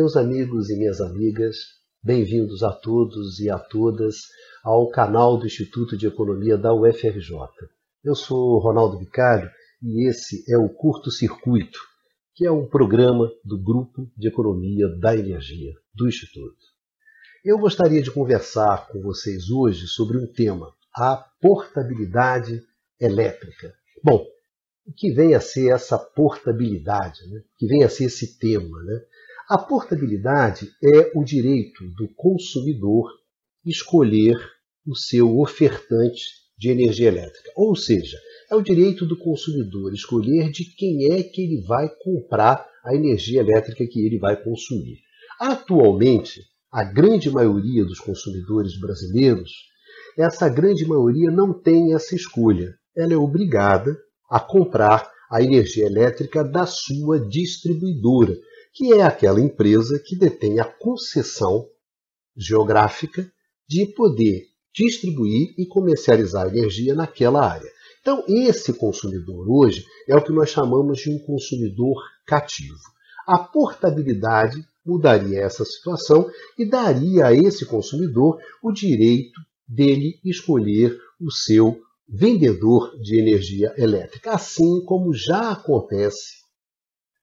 Meus amigos e minhas amigas, bem-vindos a todos e a todas ao canal do Instituto de Economia da UFRJ. Eu sou Ronaldo Vicário e esse é o Curto Circuito, que é um programa do Grupo de Economia da Energia do Instituto. Eu gostaria de conversar com vocês hoje sobre um tema, a portabilidade elétrica. Bom, o que vem a ser essa portabilidade, né? o que vem a ser esse tema? Né? A portabilidade é o direito do consumidor escolher o seu ofertante de energia elétrica. Ou seja, é o direito do consumidor escolher de quem é que ele vai comprar a energia elétrica que ele vai consumir. Atualmente, a grande maioria dos consumidores brasileiros, essa grande maioria não tem essa escolha. Ela é obrigada a comprar a energia elétrica da sua distribuidora, que é aquela empresa que detém a concessão geográfica de poder distribuir e comercializar energia naquela área. Então, esse consumidor hoje é o que nós chamamos de um consumidor cativo. A portabilidade mudaria essa situação e daria a esse consumidor o direito dele escolher o seu vendedor de energia elétrica, assim como já acontece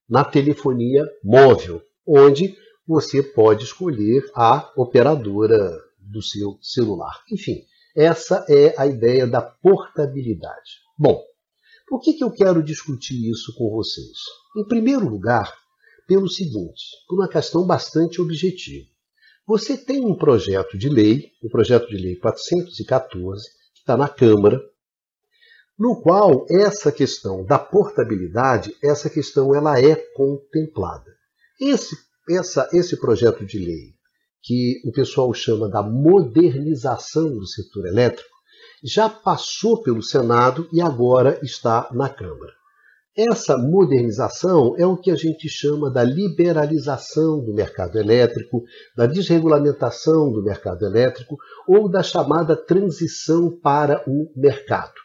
na telefonia móvel, onde você pode escolher a operadora do seu celular. Enfim, essa é a ideia da portabilidade. Bom, por que, que eu quero discutir isso com vocês? Em primeiro lugar, pelo seguinte, por uma questão bastante objetiva. Você tem um projeto de lei, o projeto de lei 414, que está na Câmara, no qual essa questão da portabilidade, essa questão ela é contemplada. Esse, essa, esse projeto de lei, que o pessoal chama da modernização do setor elétrico, já passou pelo Senado e agora está na Câmara. Essa modernização é o que a gente chama da liberalização do mercado elétrico, da desregulamentação do mercado elétrico ou da chamada transição para o mercado.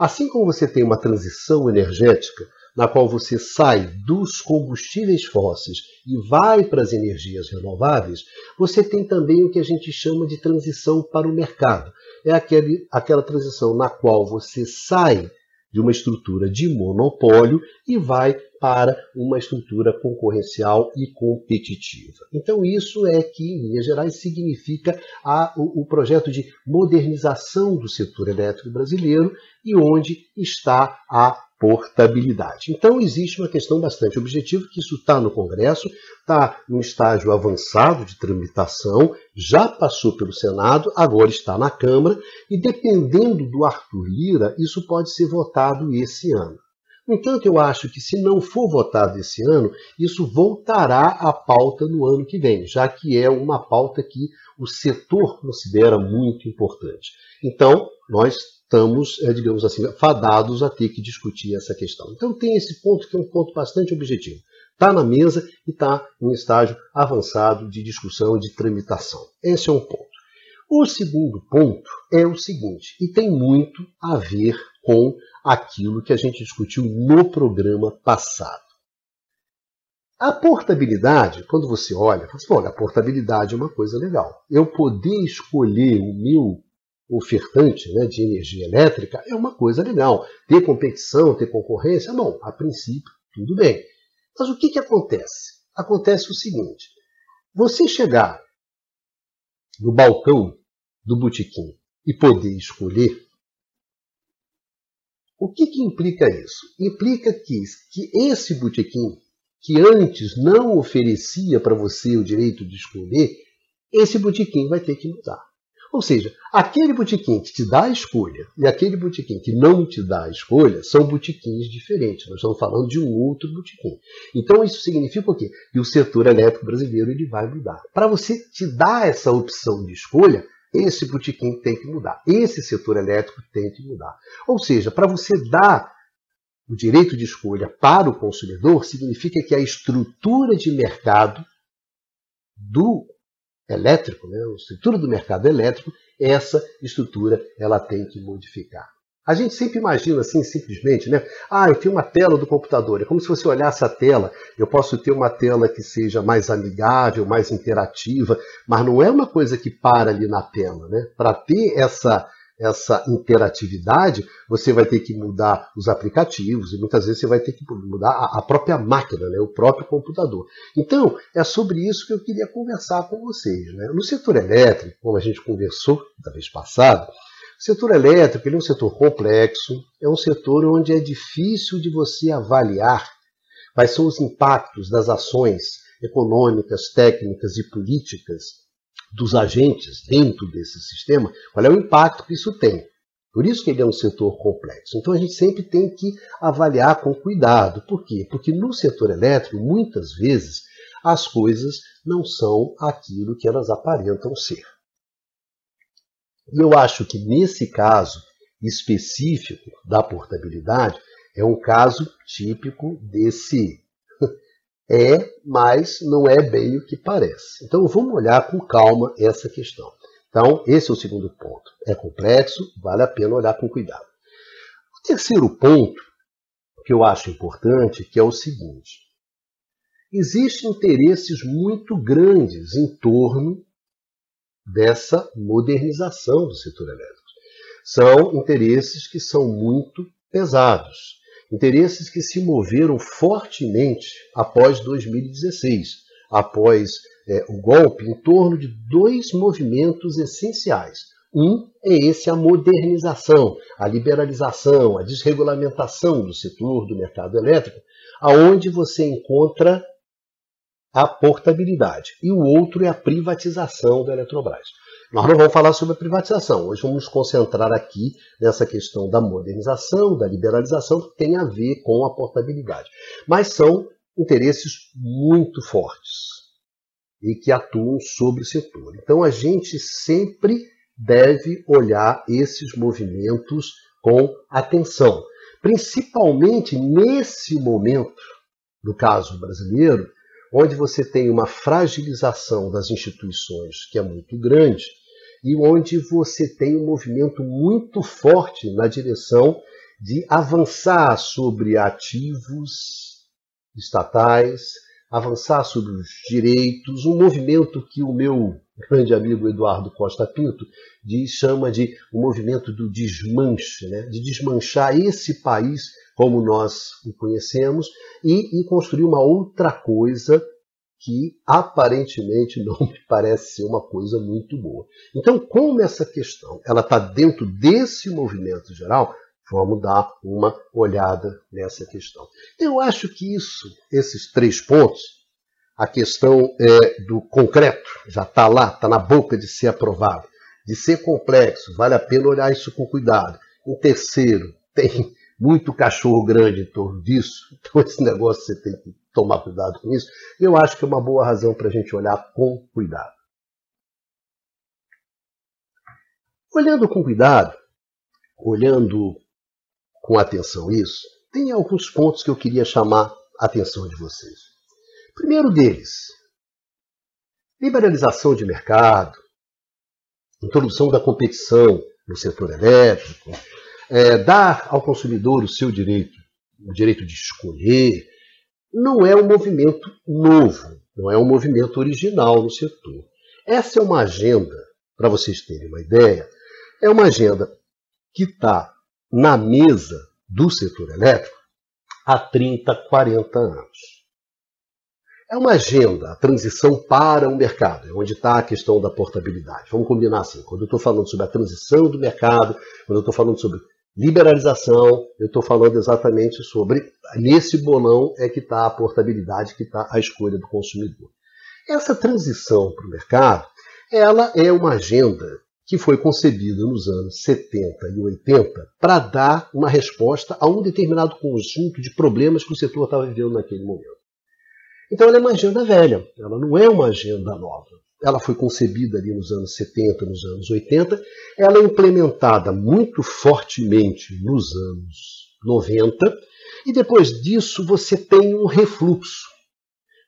Assim como você tem uma transição energética, na qual você sai dos combustíveis fósseis e vai para as energias renováveis, você tem também o que a gente chama de transição para o mercado. É aquele, aquela transição na qual você sai de uma estrutura de monopólio e vai para uma estrutura concorrencial e competitiva. Então, isso é que, em linhas gerais, significa a, o, o projeto de modernização do setor elétrico brasileiro e onde está a portabilidade. Então, existe uma questão bastante objetiva, que isso está no Congresso, está no estágio avançado de tramitação, já passou pelo Senado, agora está na Câmara, e dependendo do Arthur Lira, isso pode ser votado esse ano. No entanto, eu acho que se não for votado esse ano, isso voltará à pauta no ano que vem, já que é uma pauta que o setor considera muito importante. Então, nós estamos, é, digamos assim, fadados a ter que discutir essa questão. Então, tem esse ponto que é um ponto bastante objetivo. Está na mesa e está em estágio avançado de discussão e de tramitação. Esse é um ponto. O segundo ponto é o seguinte, e tem muito a ver com aquilo que a gente discutiu no programa passado. A portabilidade, quando você olha, você fala, olha, a portabilidade é uma coisa legal. Eu poder escolher o meu ofertante né, de energia elétrica é uma coisa legal. Ter competição, ter concorrência, bom, a princípio, tudo bem. Mas o que, que acontece? Acontece o seguinte: você chegar no balcão do botequim e poder escolher, o que, que implica isso? Implica que, que esse botequim, que antes não oferecia para você o direito de escolher, esse botequim vai ter que mudar. Ou seja, aquele botequim que te dá a escolha e aquele botequim que não te dá a escolha são botequins diferentes. Nós estamos falando de um outro botequim. Então isso significa o quê? Que o setor elétrico brasileiro ele vai mudar. Para você te dar essa opção de escolha, esse botequim tem que mudar. Esse setor elétrico tem que mudar. Ou seja, para você dar o direito de escolha para o consumidor, significa que a estrutura de mercado do elétrico, né, a estrutura do mercado elétrico, essa estrutura ela tem que modificar. A gente sempre imagina assim, simplesmente, né? Ah, eu tenho uma tela do computador. É como se você olhasse a tela. Eu posso ter uma tela que seja mais amigável, mais interativa, mas não é uma coisa que para ali na tela, né? Para ter essa essa interatividade, você vai ter que mudar os aplicativos e muitas vezes você vai ter que mudar a própria máquina, né, o próprio computador. Então, é sobre isso que eu queria conversar com vocês. Né? No setor elétrico, como a gente conversou da vez passada, o setor elétrico é um setor complexo, é um setor onde é difícil de você avaliar quais são os impactos das ações econômicas, técnicas e políticas dos agentes dentro desse sistema, qual é o impacto que isso tem. Por isso que ele é um setor complexo. Então a gente sempre tem que avaliar com cuidado. Por quê? Porque no setor elétrico, muitas vezes, as coisas não são aquilo que elas aparentam ser. E eu acho que nesse caso específico da portabilidade, é um caso típico desse é, mas não é bem o que parece. Então vamos olhar com calma essa questão. Então, esse é o segundo ponto. É complexo, vale a pena olhar com cuidado. O terceiro ponto que eu acho importante que é o seguinte: existem interesses muito grandes em torno dessa modernização do setor elétrico. São interesses que são muito pesados. Interesses que se moveram fortemente após 2016, após é, o golpe, em torno de dois movimentos essenciais. Um é esse a modernização, a liberalização, a desregulamentação do setor do mercado elétrico, aonde você encontra a portabilidade. E o outro é a privatização da Eletrobras. Nós não vamos falar sobre a privatização. Hoje vamos nos concentrar aqui nessa questão da modernização, da liberalização, que tem a ver com a portabilidade. Mas são interesses muito fortes e que atuam sobre o setor. Então a gente sempre deve olhar esses movimentos com atenção, principalmente nesse momento, no caso brasileiro, onde você tem uma fragilização das instituições que é muito grande e onde você tem um movimento muito forte na direção de avançar sobre ativos estatais, avançar sobre os direitos, um movimento que o meu grande amigo Eduardo Costa Pinto diz, chama de o um movimento do desmanche, né? de desmanchar esse país como nós o conhecemos e, e construir uma outra coisa que aparentemente não me parece ser uma coisa muito boa. Então, como essa questão ela está dentro desse movimento geral, vamos dar uma olhada nessa questão. Eu acho que isso, esses três pontos, a questão é, do concreto já está lá, está na boca de ser aprovado, de ser complexo, vale a pena olhar isso com cuidado. Um terceiro, tem muito cachorro grande em torno disso, então esse negócio você tem que tomar cuidado com isso. Eu acho que é uma boa razão para a gente olhar com cuidado. Olhando com cuidado, olhando com atenção isso, tem alguns pontos que eu queria chamar a atenção de vocês. Primeiro deles, liberalização de mercado, introdução da competição no setor elétrico, é, dar ao consumidor o seu direito, o direito de escolher, não é um movimento novo, não é um movimento original no setor. Essa é uma agenda, para vocês terem uma ideia, é uma agenda que está na mesa do setor elétrico há 30, 40 anos. É uma agenda, a transição para o mercado, é onde está a questão da portabilidade. Vamos combinar assim, quando eu estou falando sobre a transição do mercado, quando eu estou falando sobre liberalização, eu estou falando exatamente sobre, nesse bolão é que está a portabilidade, que está a escolha do consumidor. Essa transição para o mercado, ela é uma agenda que foi concebida nos anos 70 e 80 para dar uma resposta a um determinado conjunto de problemas que o setor estava vivendo naquele momento. Então ela é uma agenda velha, ela não é uma agenda nova ela foi concebida ali nos anos 70, nos anos 80, ela é implementada muito fortemente nos anos 90, e depois disso você tem um refluxo.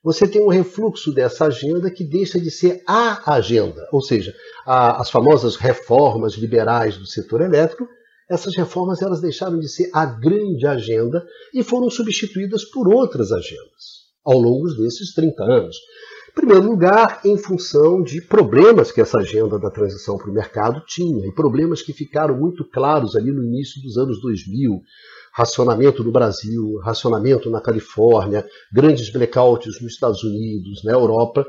Você tem um refluxo dessa agenda que deixa de ser a agenda, ou seja, a, as famosas reformas liberais do setor elétrico, essas reformas elas deixaram de ser a grande agenda e foram substituídas por outras agendas ao longo desses 30 anos. Em primeiro lugar, em função de problemas que essa agenda da transição para o mercado tinha, e problemas que ficaram muito claros ali no início dos anos 2000. Racionamento no Brasil, racionamento na Califórnia, grandes blackouts nos Estados Unidos, na Europa.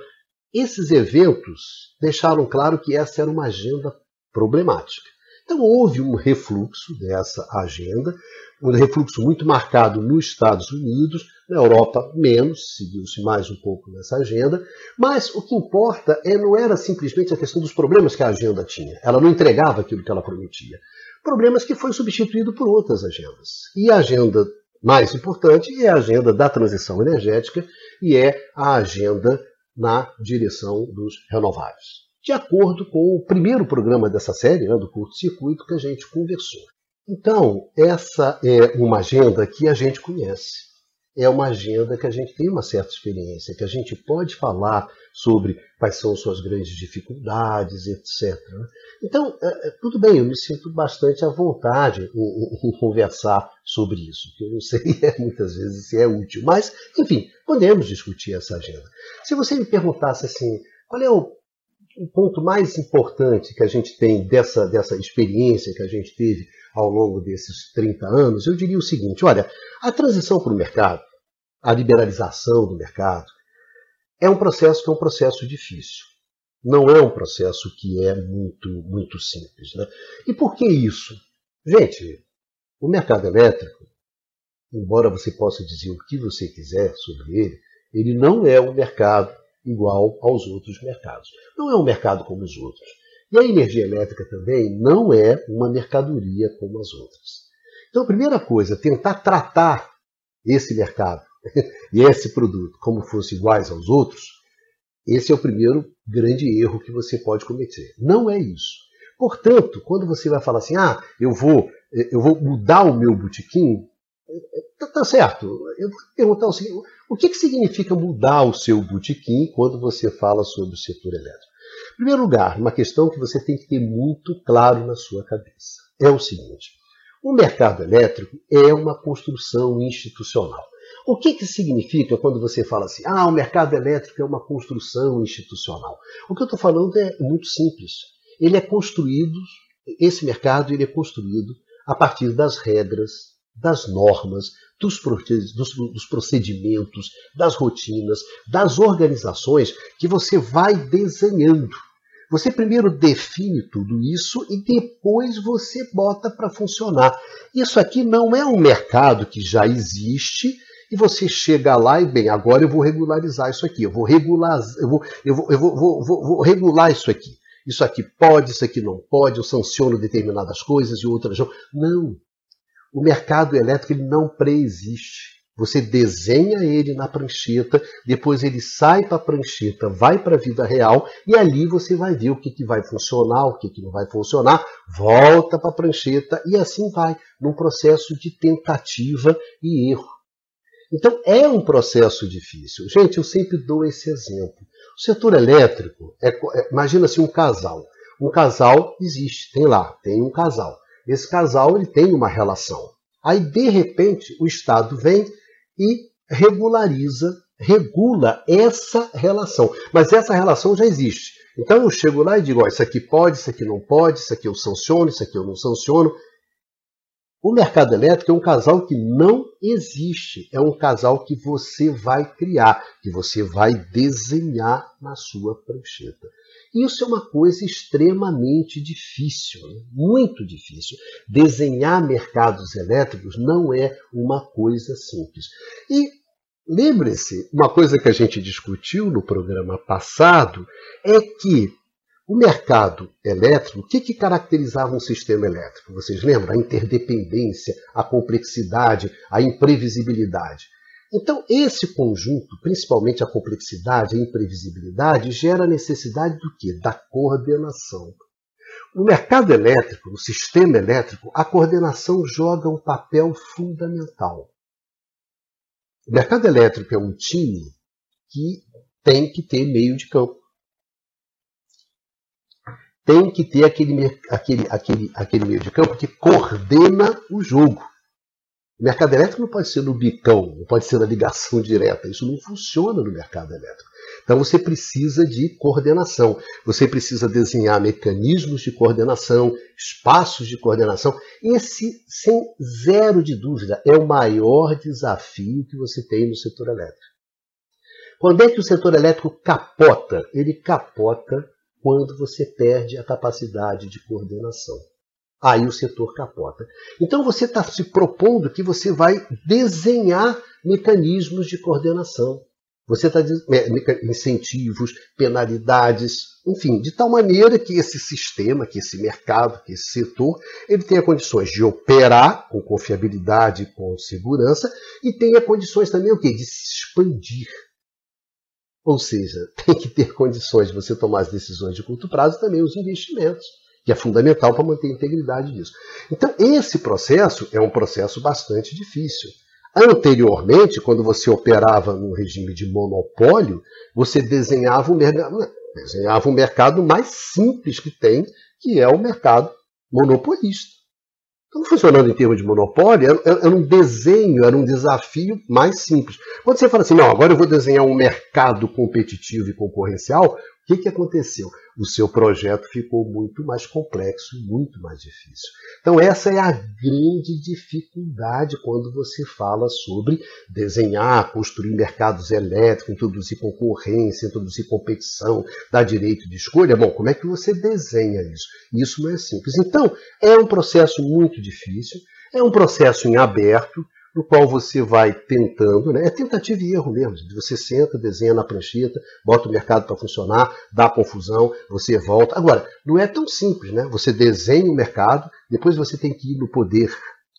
Esses eventos deixaram claro que essa era uma agenda problemática. Então houve um refluxo dessa agenda, um refluxo muito marcado nos Estados Unidos, na Europa menos, seguiu-se mais um pouco nessa agenda, mas o que importa é, não era simplesmente a questão dos problemas que a agenda tinha, ela não entregava aquilo que ela prometia. Problemas que foi substituído por outras agendas. E a agenda mais importante é a agenda da transição energética e é a agenda na direção dos renováveis de acordo com o primeiro programa dessa série, né, do curto-circuito, que a gente conversou. Então, essa é uma agenda que a gente conhece. É uma agenda que a gente tem uma certa experiência, que a gente pode falar sobre quais são suas grandes dificuldades, etc. Né. Então, é, é, tudo bem, eu me sinto bastante à vontade em, em, conversar sobre isso, que eu não sei é, muitas vezes se é útil. Mas, enfim, podemos discutir essa agenda. Se você me perguntasse assim, qual é o o ponto mais importante que a gente tem dessa, dessa experiência que a gente teve ao longo desses 30 anos, eu diria o seguinte: olha, a transição para o mercado, a liberalização do mercado, é um processo que é um processo difícil. Não é um processo que é muito, muito simples. Né? E por que isso? Gente, o mercado elétrico, embora você possa dizer o que você quiser sobre ele, ele não é um mercado igual aos outros mercados. Não é um mercado como os outros. E a energia elétrica também não é uma mercadoria como as outras. Então, a primeira coisa, tentar tratar esse mercado e esse produto como fossem iguais aos outros, esse é o primeiro grande erro que você pode cometer. Não é isso. Portanto, quando você vai falar assim, ah, eu vou, eu vou mudar o meu botequim, tá, tá certo. Eu vou perguntar o seguinte, o que, que significa mudar o seu botequim quando você fala sobre o setor elétrico? Em primeiro lugar, uma questão que você tem que ter muito claro na sua cabeça é o seguinte: o mercado elétrico é uma construção institucional. O que, que significa quando você fala assim, ah, o mercado elétrico é uma construção institucional? O que eu estou falando é muito simples. Ele é construído, esse mercado ele é construído a partir das regras das normas, dos, dos, procedimentos, das rotinas, das organizações que você vai desenhando. Você primeiro define tudo isso e depois você bota para funcionar. Isso aqui não é um mercado que já existe e você chega lá e bem, agora eu vou regularizar isso aqui, eu vou regular, eu vou, eu vou, eu vou, vou, regular isso aqui. Isso aqui pode, isso aqui não pode, eu sanciono determinadas coisas e outras não. Não. O mercado elétrico ele não preexiste. Você desenha ele na prancheta, depois ele sai para a prancheta, vai para a vida real e ali você vai ver o que, que vai funcionar, o que, que não vai funcionar, volta para a prancheta e assim vai, num processo de tentativa e erro. Então é um processo difícil. Gente, eu sempre dou esse exemplo. O setor elétrico, é, é, imagina-se um casal. Um casal existe, tem lá, tem um casal. Esse casal ele tem uma relação. Aí, de repente, o Estado vem e regulariza, regula essa relação. Mas essa relação já existe. Então eu chego lá e digo: ó, isso aqui pode, isso aqui não pode, isso aqui eu sanciono, isso aqui eu não sanciono. O mercado elétrico é um casal que não existe. É um casal que você vai criar, que você vai desenhar na sua prancheta. Isso é uma coisa extremamente difícil, né? muito difícil. Desenhar mercados elétricos não é uma coisa simples. E lembre-se, uma coisa que a gente discutiu no programa passado é que o mercado elétrico, o que, que caracterizava um sistema elétrico? Vocês lembram? A interdependência, a complexidade, a imprevisibilidade. Então, esse conjunto, principalmente a complexidade, a imprevisibilidade, gera a necessidade do quê? Da coordenação. No mercado elétrico, no sistema elétrico, a coordenação joga um papel fundamental. O mercado elétrico é um time que tem que ter meio de campo. Tem que ter aquele, aquele, aquele, aquele meio de campo que coordena o jogo. O mercado elétrico não pode ser no bicão, não pode ser na ligação direta. Isso não funciona no mercado elétrico. Então você precisa de coordenação. Você precisa desenhar mecanismos de coordenação, espaços de coordenação. Esse, sem zero de dúvida, é o maior desafio que você tem no setor elétrico. Quando é que o setor elétrico capota? Ele capota quando você perde a capacidade de coordenação. Aí o setor capota. Então você está se propondo que você vai desenhar mecanismos de coordenação. Você está incentivos, penalidades, enfim, de tal maneira que esse sistema, que esse mercado, que esse setor, ele tenha condições de operar com confiabilidade com segurança e tenha condições também o quê? de se expandir. Ou seja, tem que ter condições de você tomar as decisões de curto prazo e também os investimentos, que é fundamental para manter a integridade disso. Então, esse processo é um processo bastante difícil. Anteriormente, quando você operava no regime de monopólio, você desenhava um desenhava um mercado mais simples que tem, que é o mercado monopolista. Então, funcionando em termos de monopólio, era, um desenho, era um desafio mais simples. Quando você fala assim, não, agora eu vou desenhar um mercado competitivo e concorrencial, o que, que aconteceu? O seu projeto ficou muito mais complexo, muito mais difícil. Então, essa é a grande dificuldade quando você fala sobre desenhar, construir mercados elétricos, introduzir concorrência, introduzir competição, dar direito de escolha. Bom, como é que você desenha isso? Isso não é simples. Então, é um processo muito difícil, é um processo em aberto, no qual você vai tentando, né? é tentativa e erro mesmo. Você senta, desenha na prancheta, bota o mercado para funcionar, dá confusão, você volta. Agora, não é tão simples, né? Você desenha o mercado, depois você tem que ir no poder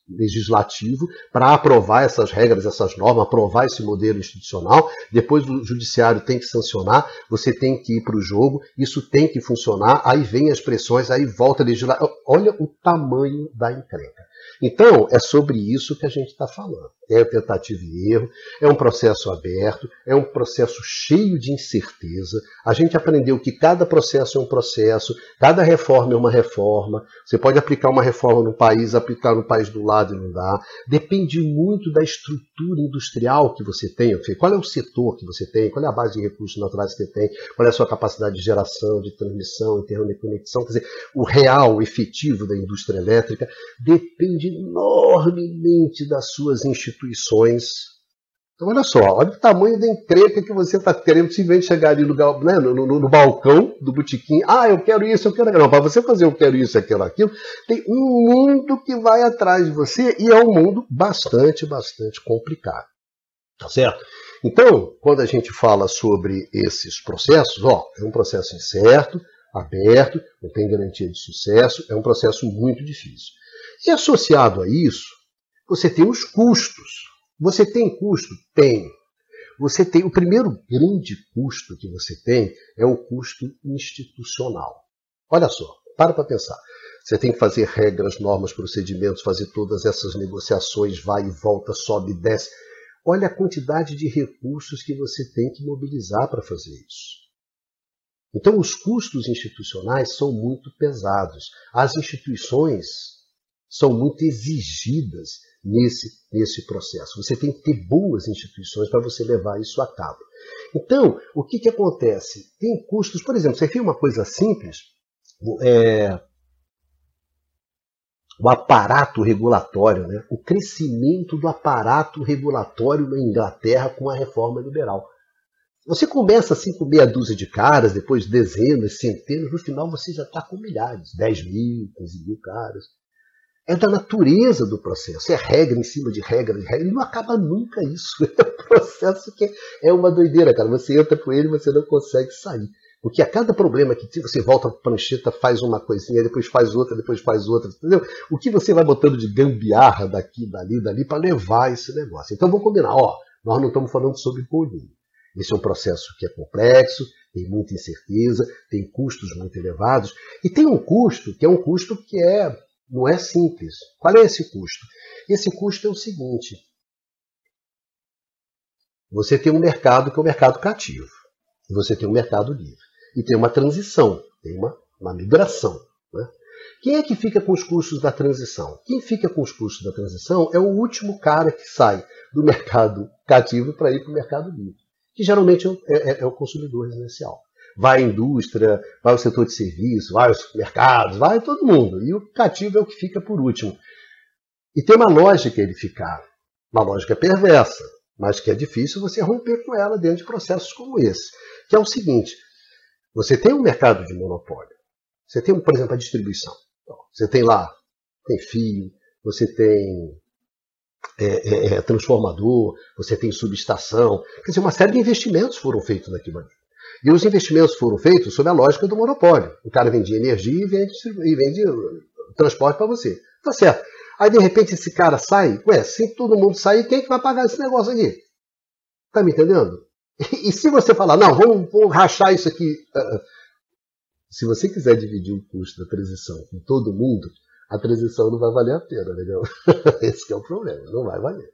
legislativo para aprovar essas regras, essas normas, aprovar esse modelo institucional. Depois o judiciário tem que sancionar, você tem que ir para o jogo, isso tem que funcionar. Aí vem as pressões, aí volta a legislar. Olha o tamanho da encrenca. Então, é sobre isso que a gente está falando. É tentativa e erro, é um processo aberto, é um processo cheio de incerteza. A gente aprendeu que cada processo é um processo, cada reforma é uma reforma. Você pode aplicar uma reforma no país, aplicar no país do lado e não dá. Depende muito da estrutura industrial que você tem. Qual é o setor que você tem, qual é a base de recursos naturais que você tem, qual é a sua capacidade de geração, de transmissão, interconexão. Quer dizer, o real, efetivo da indústria elétrica depende enormemente das suas instituições. Então, olha só, olha o tamanho da encrenca que você está querendo simplesmente chegar ali no, né, no, no, no, balcão do botequim. Ah, eu quero isso, eu quero aquilo. Para você fazer eu quero isso, aquilo, aquilo, tem um mundo que vai atrás de você e é um mundo bastante, bastante complicado. Tá certo? Então, quando a gente fala sobre esses processos, ó, é um processo incerto, aberto, não tem garantia de sucesso, é um processo muito difícil. E associado a isso, você tem os custos. Você tem custo? Tem. Você tem o primeiro grande custo que você tem é o custo institucional. Olha só, para para pensar. Você tem que fazer regras, normas, procedimentos, fazer todas essas negociações, vai e volta, sobe e desce. Olha a quantidade de recursos que você tem que mobilizar para fazer isso. Então, os custos institucionais são muito pesados. As instituições são muito exigidas nesse, nesse processo. Você tem que ter boas instituições para você levar isso a cabo. Então, o que, que acontece? Tem custos, por exemplo, você tem uma coisa simples, é, o aparato regulatório, né? o crescimento do aparato regulatório na Inglaterra com a reforma liberal. Você começa assim com meia dúzia de caras, depois dezenas, centenas, no final você já está com milhares, 10 mil, 15 mil caras. É da natureza do processo, é regra em cima de regra, de regra, e não acaba nunca isso. É um processo que é uma doideira, cara. Você entra por ele, você não consegue sair. Porque a cada problema que você volta para a prancheta, faz uma coisinha, depois faz outra, depois faz outra, entendeu? O que você vai botando de gambiarra daqui, dali, dali, para levar esse negócio. Então vamos combinar, ó, nós não estamos falando sobre bolinho. Esse é um processo que é complexo, tem muita incerteza, tem custos muito elevados, e tem um custo que é um custo que é não é simples. Qual é esse custo? Esse custo é o seguinte: você tem um mercado que é o um mercado cativo, e você tem um mercado livre, e tem uma transição, tem uma uma migração. Né? Quem é que fica com os custos da transição? Quem fica com os custos da transição é o último cara que sai do mercado cativo para ir para o mercado livre, que geralmente é, é, é o consumidor residencial. Vai a indústria, vai o setor de serviço, vai os mercados, vai todo mundo. E o cativo é o que fica por último. E tem uma lógica ele ficar, uma lógica perversa, mas que é difícil você romper com ela dentro de processos como esse, que é o seguinte: você tem um mercado de monopólio, você tem, por exemplo, a distribuição. Você tem lá, tem fio, você tem é, é, é, transformador, você tem subestação. Quer dizer, uma série de investimentos foram feitos naquilo ali. E os investimentos foram feitos sob a lógica do monopólio. O cara vendia energia e vende, e vende transporte para você. Tá certo. Aí, de repente, esse cara sai. Ué, se todo mundo sair, quem é que vai pagar esse negócio aqui? Tá me entendendo? E, e se você falar, não, vamos, vamos rachar isso aqui. Uh, se você quiser dividir o custo da transição com todo mundo, a transição não vai valer a pena, entendeu? Esse é o problema, não vai valer.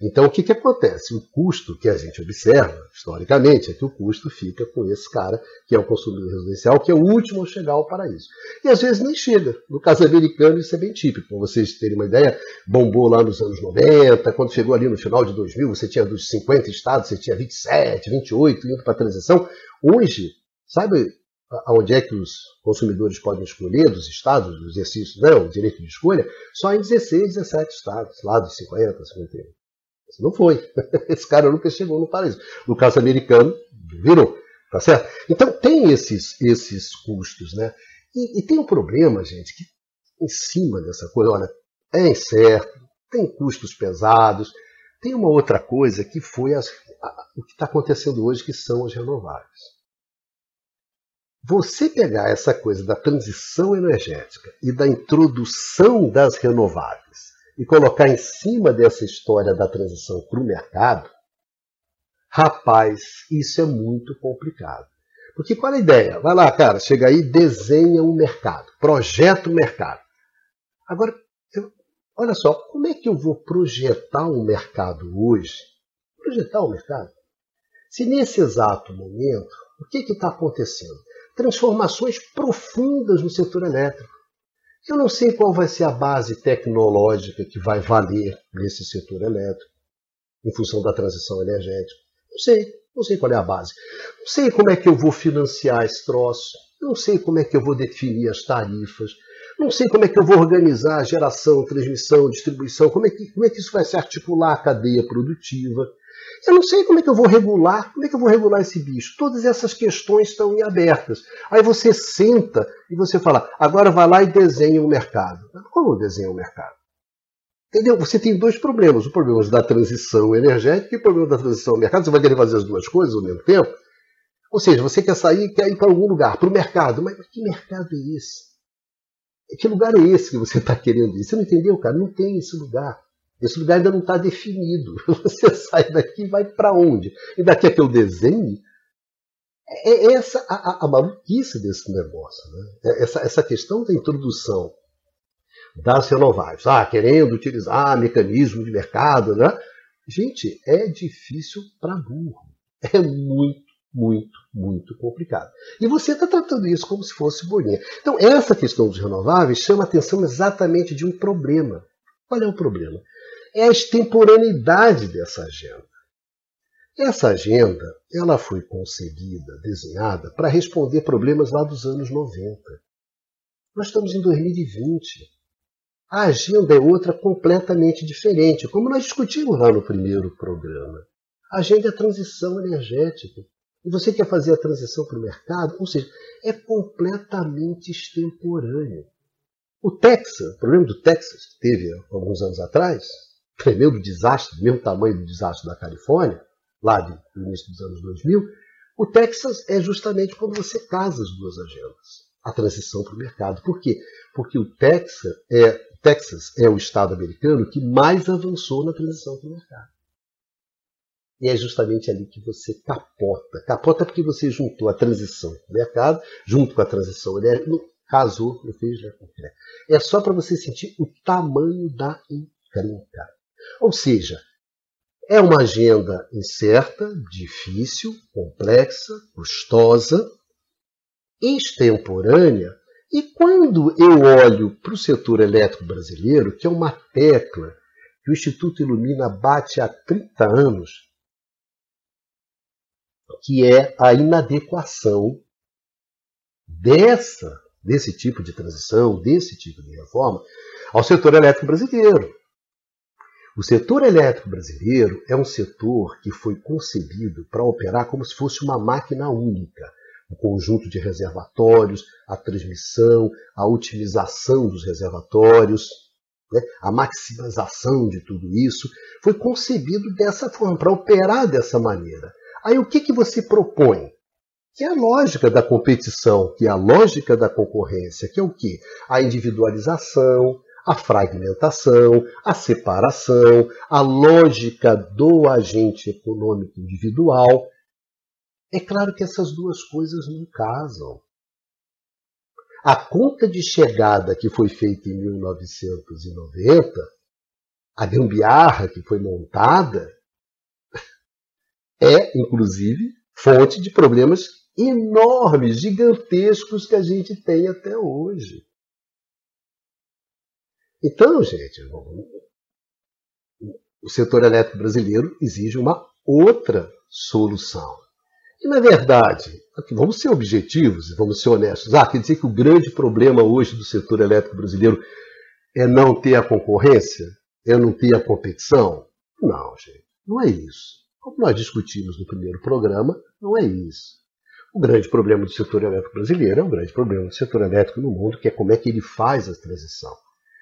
Então, o que, que acontece? O custo que a gente observa, historicamente, é que o custo fica com esse cara, que é o consumidor residencial, que é o último a chegar ao paraíso. E às vezes nem chega. No caso americano, isso é bem típico. Para vocês terem uma ideia, bombou lá nos anos 90, quando chegou ali no final de 2000, você tinha dos 50 estados, você tinha 27, 28 indo para a transição. Hoje, sabe onde é que os consumidores podem escolher dos estados, do exercício, não, o direito de escolha? Só em 16, 17 estados, lá dos 50, 51. Não foi. Esse cara nunca chegou no paraíso. No caso americano, virou. Tá certo? Então tem esses, esses custos, né? E, e tem um problema, gente, que em cima dessa coisa, olha, é incerto, tem custos pesados, tem uma outra coisa que foi as, a, o que está acontecendo hoje, que são as renováveis. Você pegar essa coisa da transição energética e da introdução das renováveis e colocar em cima dessa história da transição para o mercado, rapaz, isso é muito complicado. Porque qual é a ideia? Vai lá, cara, chega aí, desenha um mercado, projeta um mercado. Agora, eu, olha só, como é que eu vou projetar um mercado hoje? Projetar um mercado? Se nesse exato momento, o que está acontecendo? Transformações profundas no setor elétrico. Eu não sei qual vai ser a base tecnológica que vai valer nesse setor elétrico, em função da transição energética. Não sei, não sei qual é a base. Não sei como é que eu vou financiar esse troço. Não sei como é que eu vou definir as tarifas. Não sei como é que eu vou organizar a geração, transmissão, distribuição. Como é que, como é que isso vai se articular a cadeia produtiva. Eu não sei como é que eu vou regular, como é que eu vou regular esse bicho. Todas essas questões estão em abertas. Aí você senta e você fala, agora vai lá e desenha o mercado. Como desenha o mercado? Entendeu? Você tem dois problemas. O problema da transição energética e o problema da transição ao mercado. Você vai querer fazer as duas coisas ao mesmo tempo? Ou seja, você quer sair, quer ir para algum lugar, para o mercado. Mas que mercado é esse? Que lugar é esse que você está querendo ir? Você não entendeu, cara? Não tem esse lugar. Esse lugar ainda não está definido. Você sai daqui e vai para onde? E daqui a que eu desenhe, é, é essa a, a, maluquice desse negócio. Né? É essa, essa questão da introdução das renováveis. Ah, querendo utilizar mecanismo de mercado. Né? Gente, é difícil para burro. É muito, muito, muito complicado. E você está tratando isso como se fosse bolinha. Então, essa questão dos renováveis chama a atenção exatamente de um problema. Qual é o problema? É a extemporaneidade dessa agenda. Essa agenda ela foi concebida, desenhada, para responder problemas lá dos anos 90. Nós estamos em 2020. A agenda é outra completamente diferente, como nós discutimos lá no primeiro programa. A agenda é a transição energética. E você quer fazer a transição para o mercado? Ou seja, é completamente extemporâneo. O Texas, o problema do Texas, que teve alguns anos atrás, tremendo desastre, do mesmo tamanho do desastre da Califórnia, lá de, do início dos anos 2000, o Texas é justamente quando você casa as duas agendas, a transição para o mercado. Por quê? Porque o Texas é, Texas é o estado americano que mais avançou na transição para o mercado. E é justamente ali que você capota. Capota porque você juntou a transição para o mercado, junto com a transição energética, casou, fez, né? É só para você sentir o tamanho da encrenca. Ou seja, é uma agenda incerta, difícil, complexa, custosa, extemporânea. E quando eu olho para o setor elétrico brasileiro, que é uma tecla que o Instituto Ilumina bate há 30 anos, que é a inadequação dessa, desse tipo de transição, desse tipo de reforma, ao setor elétrico brasileiro. O setor elétrico brasileiro é um setor que foi concebido para operar como se fosse uma máquina única. O conjunto de reservatórios, a transmissão, a utilização dos reservatórios, né, a maximização de tudo isso, foi concebido dessa forma, para operar dessa maneira. Aí o que, que você propõe? Que é a lógica da competição, que é a lógica da concorrência, que é o quê? A individualização, a fragmentação, a separação, a lógica do agente econômico individual. É claro que essas duas coisas não casam. A conta de chegada que foi feita em 1990, a gambiarra que foi montada, é, inclusive, fonte de problemas enormes, gigantescos que a gente tem até hoje. Então, gente, o setor elétrico brasileiro exige uma outra solução. E, na verdade, vamos ser objetivos e vamos ser honestos. Ah, quer dizer que o grande problema hoje do setor elétrico brasileiro é não ter a concorrência? É não ter a competição? Não, gente, não é isso. Como nós discutimos no primeiro programa, não é isso. O grande problema do setor elétrico brasileiro é o grande problema do setor elétrico no mundo, que é como é que ele faz a transição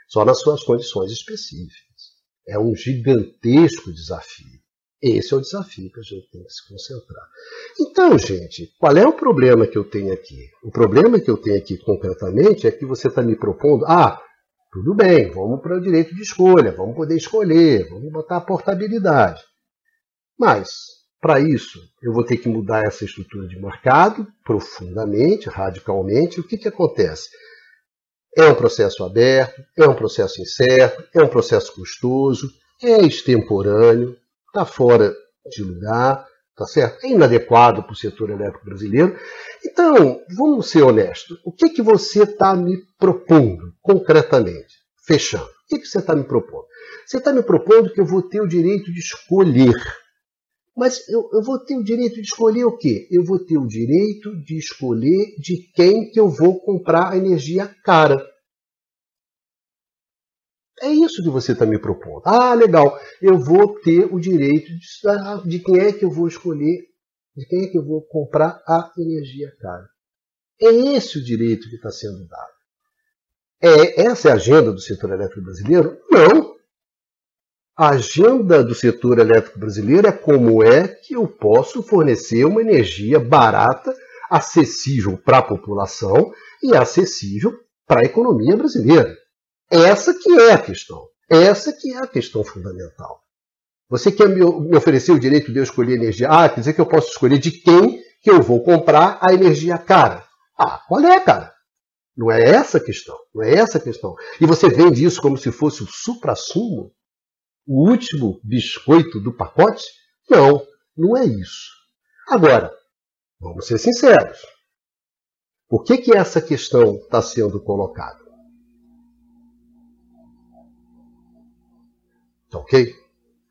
só nas suas condições específicas. É um gigantesco desafio. Esse é o desafio que a gente tem que se concentrar. Então, gente, qual é o problema que eu tenho aqui? O problema que eu tenho aqui concretamente é que você está me propondo, ah, tudo bem, vamos para o direito de escolha, vamos poder escolher, vamos botar a portabilidade. Mas, para isso, eu vou ter que mudar essa estrutura de mercado profundamente, radicalmente. O que, que acontece? É um processo aberto, é um processo incerto, é um processo custoso, é extemporâneo, está fora de lugar, tá certo? É inadequado para o setor elétrico brasileiro. Então, vamos ser honestos. O que, que você está me propondo concretamente? Fechando. O que, que você está me propondo? Você está me propondo que eu vou ter o direito de escolher. Mas eu, eu, vou ter o direito de escolher o quê? Eu vou ter o direito de escolher de quem que eu vou comprar a energia cara. É isso que você está me propondo. Ah, legal. Eu vou ter o direito de, de quem é que eu vou escolher, de quem é que eu vou comprar a energia cara. É esse o direito que está sendo dado. É essa é a agenda do setor elétrico brasileiro? Não. A agenda do setor elétrico brasileiro é como é que eu posso fornecer uma energia barata, acessível para a população e acessível para a economia brasileira. Essa que é a questão. Essa que é a questão fundamental. Você quer me, oferecer o direito de eu escolher energia? Ah, quer dizer que eu posso escolher de quem que eu vou comprar a energia cara. Ah, qual é, cara? Não é essa a questão. Não é essa a questão. E você vende isso como se fosse o supra-sumo o último biscoito do pacote? Não, não é isso. Agora, vamos ser sinceros. Por que, que essa questão está sendo colocada? Tá ok?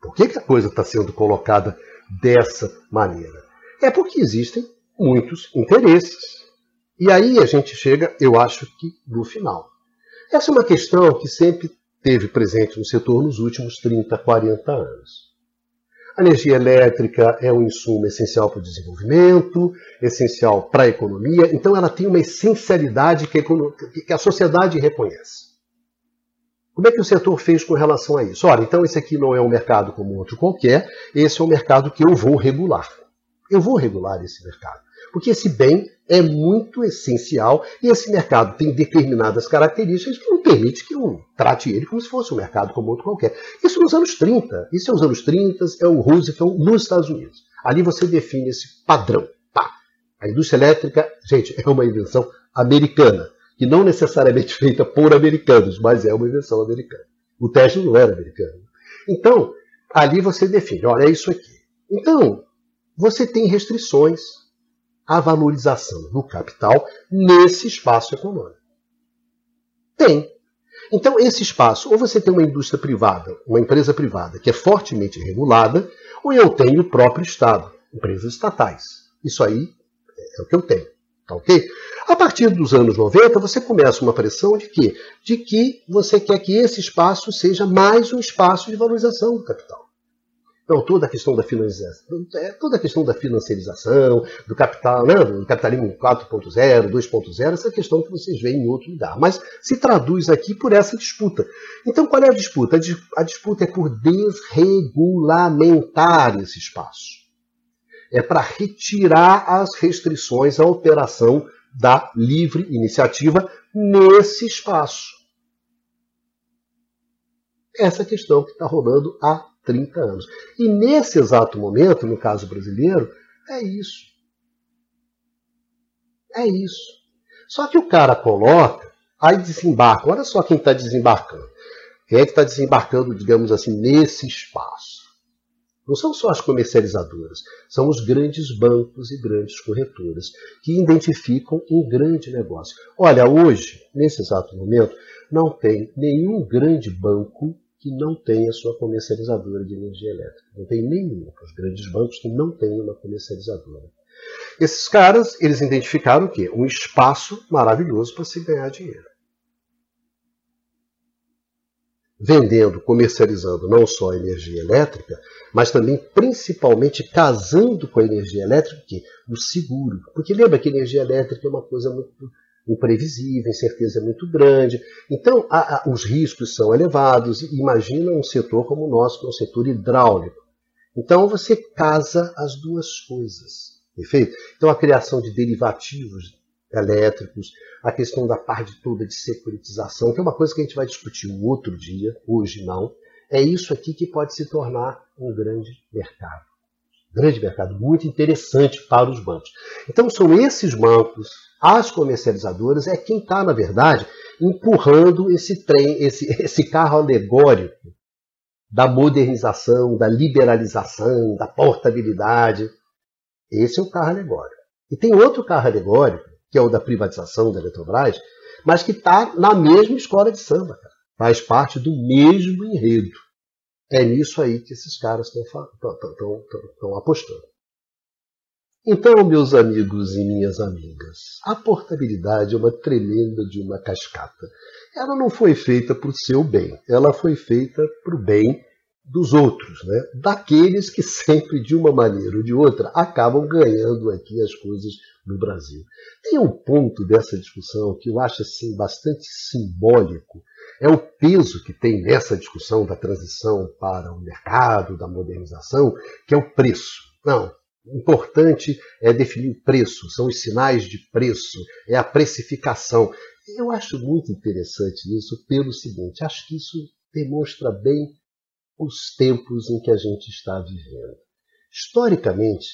Por que, que a coisa está sendo colocada dessa maneira? É porque existem muitos interesses. E aí a gente chega, eu acho que no final. Essa é uma questão que sempre esteve presente no setor nos últimos 30, 40 anos. A energia elétrica é um insumo essencial para o desenvolvimento, essencial para a economia, então ela tem uma essencialidade que a sociedade reconhece. Como é que o setor fez com relação a isso? Ora, então esse aqui não é um mercado como outro qualquer, esse é um mercado que eu vou regular. Eu vou regular esse mercado. Porque esse bem é muito essencial e esse mercado tem determinadas características que não permite que eu trate ele como se fosse um mercado como outro qualquer. Isso nos anos 30. Isso é os anos 30, é o Roosevelt nos Estados Unidos. Ali você define esse padrão. A indústria elétrica, gente, é uma invenção americana, que não necessariamente feita por americanos, mas é uma invenção americana. O Tesla não era americano. Então, ali você define, olha, é isso aqui. Então, você tem restrições a valorização do capital nesse espaço econômico? Tem. Então, esse espaço, ou você tem uma indústria privada, uma empresa privada que é fortemente regulada, ou eu tenho o próprio Estado, empresas estatais. Isso aí é o que eu tenho. Tá ok? A partir dos anos 90, você começa uma pressão de quê? De que você quer que esse espaço seja mais um espaço de valorização do capital. Então, toda a questão da financiarização, é, toda a questão da financiarização, do capital, né, do capitalismo 4.0, 2.0, essa questão que vocês veem em outro lugar. Mas se traduz aqui por essa disputa. Então, qual é a disputa? A disputa é por desregulamentar esse espaço. É para retirar as restrições à operação da livre iniciativa nesse espaço. Essa questão que está rolando há 30 anos. E nesse exato momento, no caso brasileiro, é isso. É isso. Só que o cara coloca, aí desembarca. Olha só quem está desembarcando. Quem é que está desembarcando, digamos assim, nesse espaço? Não são só as comercializadoras, são os grandes bancos e grandes corretoras que identificam um grande negócio. Olha, hoje, nesse exato momento, não tem nenhum grande banco que não tem a sua comercializadora de energia elétrica. Não tem nenhum. Os grandes bancos que não têm uma comercializadora. Esses caras, eles identificaram o quê? Um espaço maravilhoso para se ganhar dinheiro. Vendendo, comercializando não só a energia elétrica, mas também, principalmente, casando com a energia elétrica, o seguro. Porque lembra que energia elétrica é uma coisa muito imprevisível, incerteza é muito grande. Então, a, a, os riscos são elevados. Imagina um setor como o nosso, que é um setor hidráulico. Então, você casa as duas coisas. Perfeito? Então, a criação de derivativos elétricos, a questão da parte toda de securitização, que é uma coisa que a gente vai discutir um outro dia, hoje não. É isso aqui que pode se tornar um grande mercado. Grande mercado, muito interessante para os bancos. Então, são esses bancos, as comercializadoras é quem está, na verdade, empurrando esse trem, esse, esse carro alegórico da modernização, da liberalização, da portabilidade. Esse é o carro alegórico. E tem outro carro alegórico, que é o da privatização da Eletrobras, mas que está na mesma escola de samba, cara. faz parte do mesmo enredo. É nisso aí que esses caras estão apostando. Então, meus amigos e minhas amigas, a portabilidade é uma tremenda de uma cascata. Ela não foi feita para o seu bem, ela foi feita para o bem dos outros, né? daqueles que sempre, de uma maneira ou de outra, acabam ganhando aqui as coisas no Brasil. Tem um ponto dessa discussão que eu acho assim, bastante simbólico, é o peso que tem nessa discussão da transição para o mercado, da modernização, que é o preço. Não, importante é definir o preço, são os sinais de preço, é a precificação. Eu acho muito interessante isso pelo seguinte: acho que isso demonstra bem os tempos em que a gente está vivendo. Historicamente,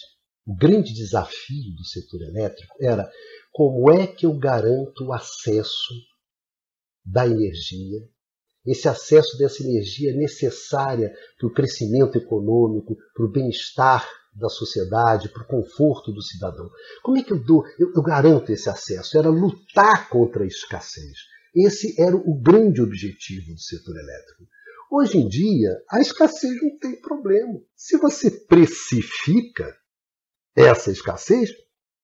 o grande desafio do setor elétrico era como é que eu garanto o acesso da energia, esse acesso dessa energia necessária para o crescimento econômico, para o bem-estar da sociedade, para o conforto do cidadão. Como é que eu dou, eu, eu garanto esse acesso? Era lutar contra a escassez. Esse era o grande objetivo do setor elétrico. Hoje em dia, a escassez não tem problema. Se você precifica essa escassez,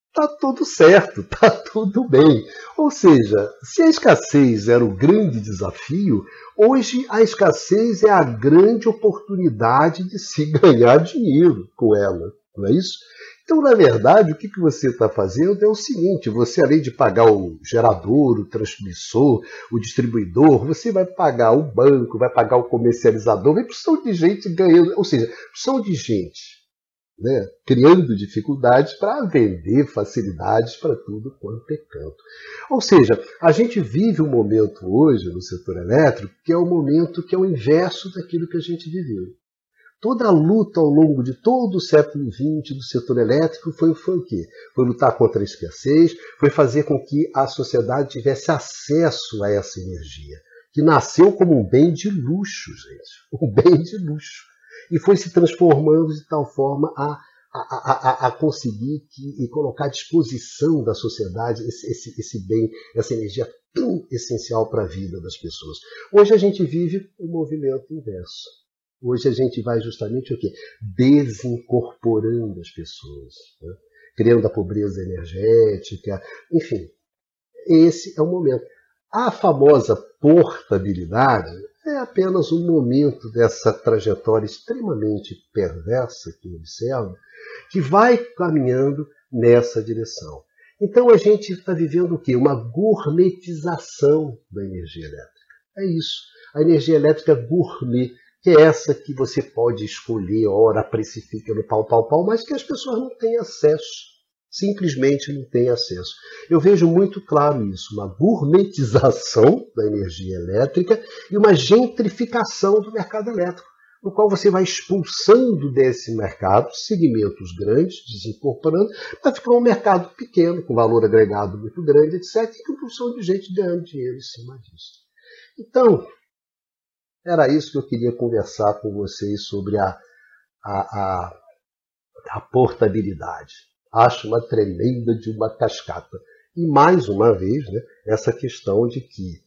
está tudo certo, está tudo bem. Ou seja, se a escassez era o grande desafio, hoje a escassez é a grande oportunidade de se ganhar dinheiro com ela, não é isso? Então, na verdade, o que você está fazendo é o seguinte: você, além de pagar o gerador, o transmissor, o distribuidor, você vai pagar o banco, vai pagar o comercializador, vai precisar de gente ganhando, ou seja, precisam de gente né, criando dificuldades para vender facilidades para tudo quanto é canto. Ou seja, a gente vive um momento hoje no setor elétrico que é o um momento que é o inverso daquilo que a gente viveu. Toda a luta ao longo de todo o século XX do setor elétrico foi, foi o quê? Foi lutar contra a escassez, foi fazer com que a sociedade tivesse acesso a essa energia, que nasceu como um bem de luxo, gente. Um bem de luxo e foi se transformando de tal forma a a, a, a, conseguir que, e colocar à disposição da sociedade esse, esse, esse bem, essa energia tão essencial para a vida das pessoas. Hoje a gente vive o um movimento inverso. Hoje a gente vai justamente o quê? Desincorporando as pessoas, né? criando a pobreza energética, enfim. Esse é o momento. A famosa portabilidade é apenas um momento dessa trajetória extremamente perversa que observa, que vai caminhando nessa direção. Então a gente está vivendo o quê? Uma gourmetização da energia elétrica. É isso. A energia elétrica gourmet, que é essa que você pode escolher, ora, precifica no pau, pau, pau, mas que as pessoas não têm acesso simplesmente não têm acesso. Eu vejo muito claro isso, uma gourmetização da energia elétrica e uma gentrificação do mercado elétrico, no qual você vai expulsando desse mercado segmentos grandes, desincorporando, para ficar um mercado pequeno, com valor agregado muito grande, etc., e com função de gente ganhando dinheiro em cima disso. Então, era isso que eu queria conversar com vocês sobre a, a, a, a portabilidade acho uma tremenda de uma cascata. E mais uma vez, né, essa questão de que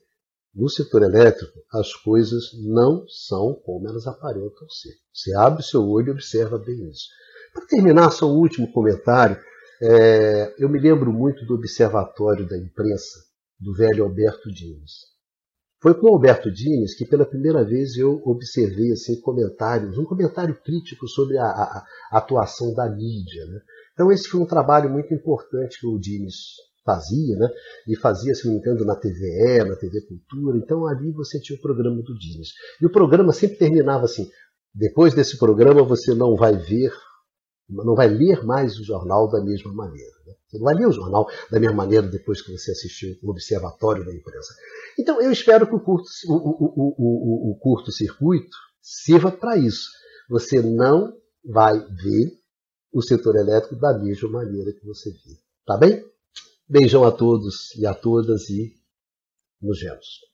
no setor elétrico as coisas não são como elas aparentam ser. Você abre o seu olho e observa bem isso. Para terminar, só um último comentário. É, eu me lembro muito do Observatório da Imprensa do velho Alberto Dines. Foi com Alberto Dines que pela primeira vez eu observei assim, comentários, um comentário crítico sobre a, a, a atuação da mídia. Né? Então esse foi um trabalho muito importante que o Dines fazia, né? E fazia, se não me engano, na TVE, na TV Cultura. Então ali você tinha o programa do Dines. E o programa sempre terminava assim: depois desse programa você não vai ver, não vai ler mais o jornal da mesma maneira. Né? Você vai ler o jornal da mesma maneira depois que você assistiu o Observatório da Imprensa. Então eu espero que o curto, o, o, o curto circuito sirva para isso. Você não vai ver o setor elétrico da mesma maneira que você viu. Tá bem? Beijão a todos e a todas e nos vemos.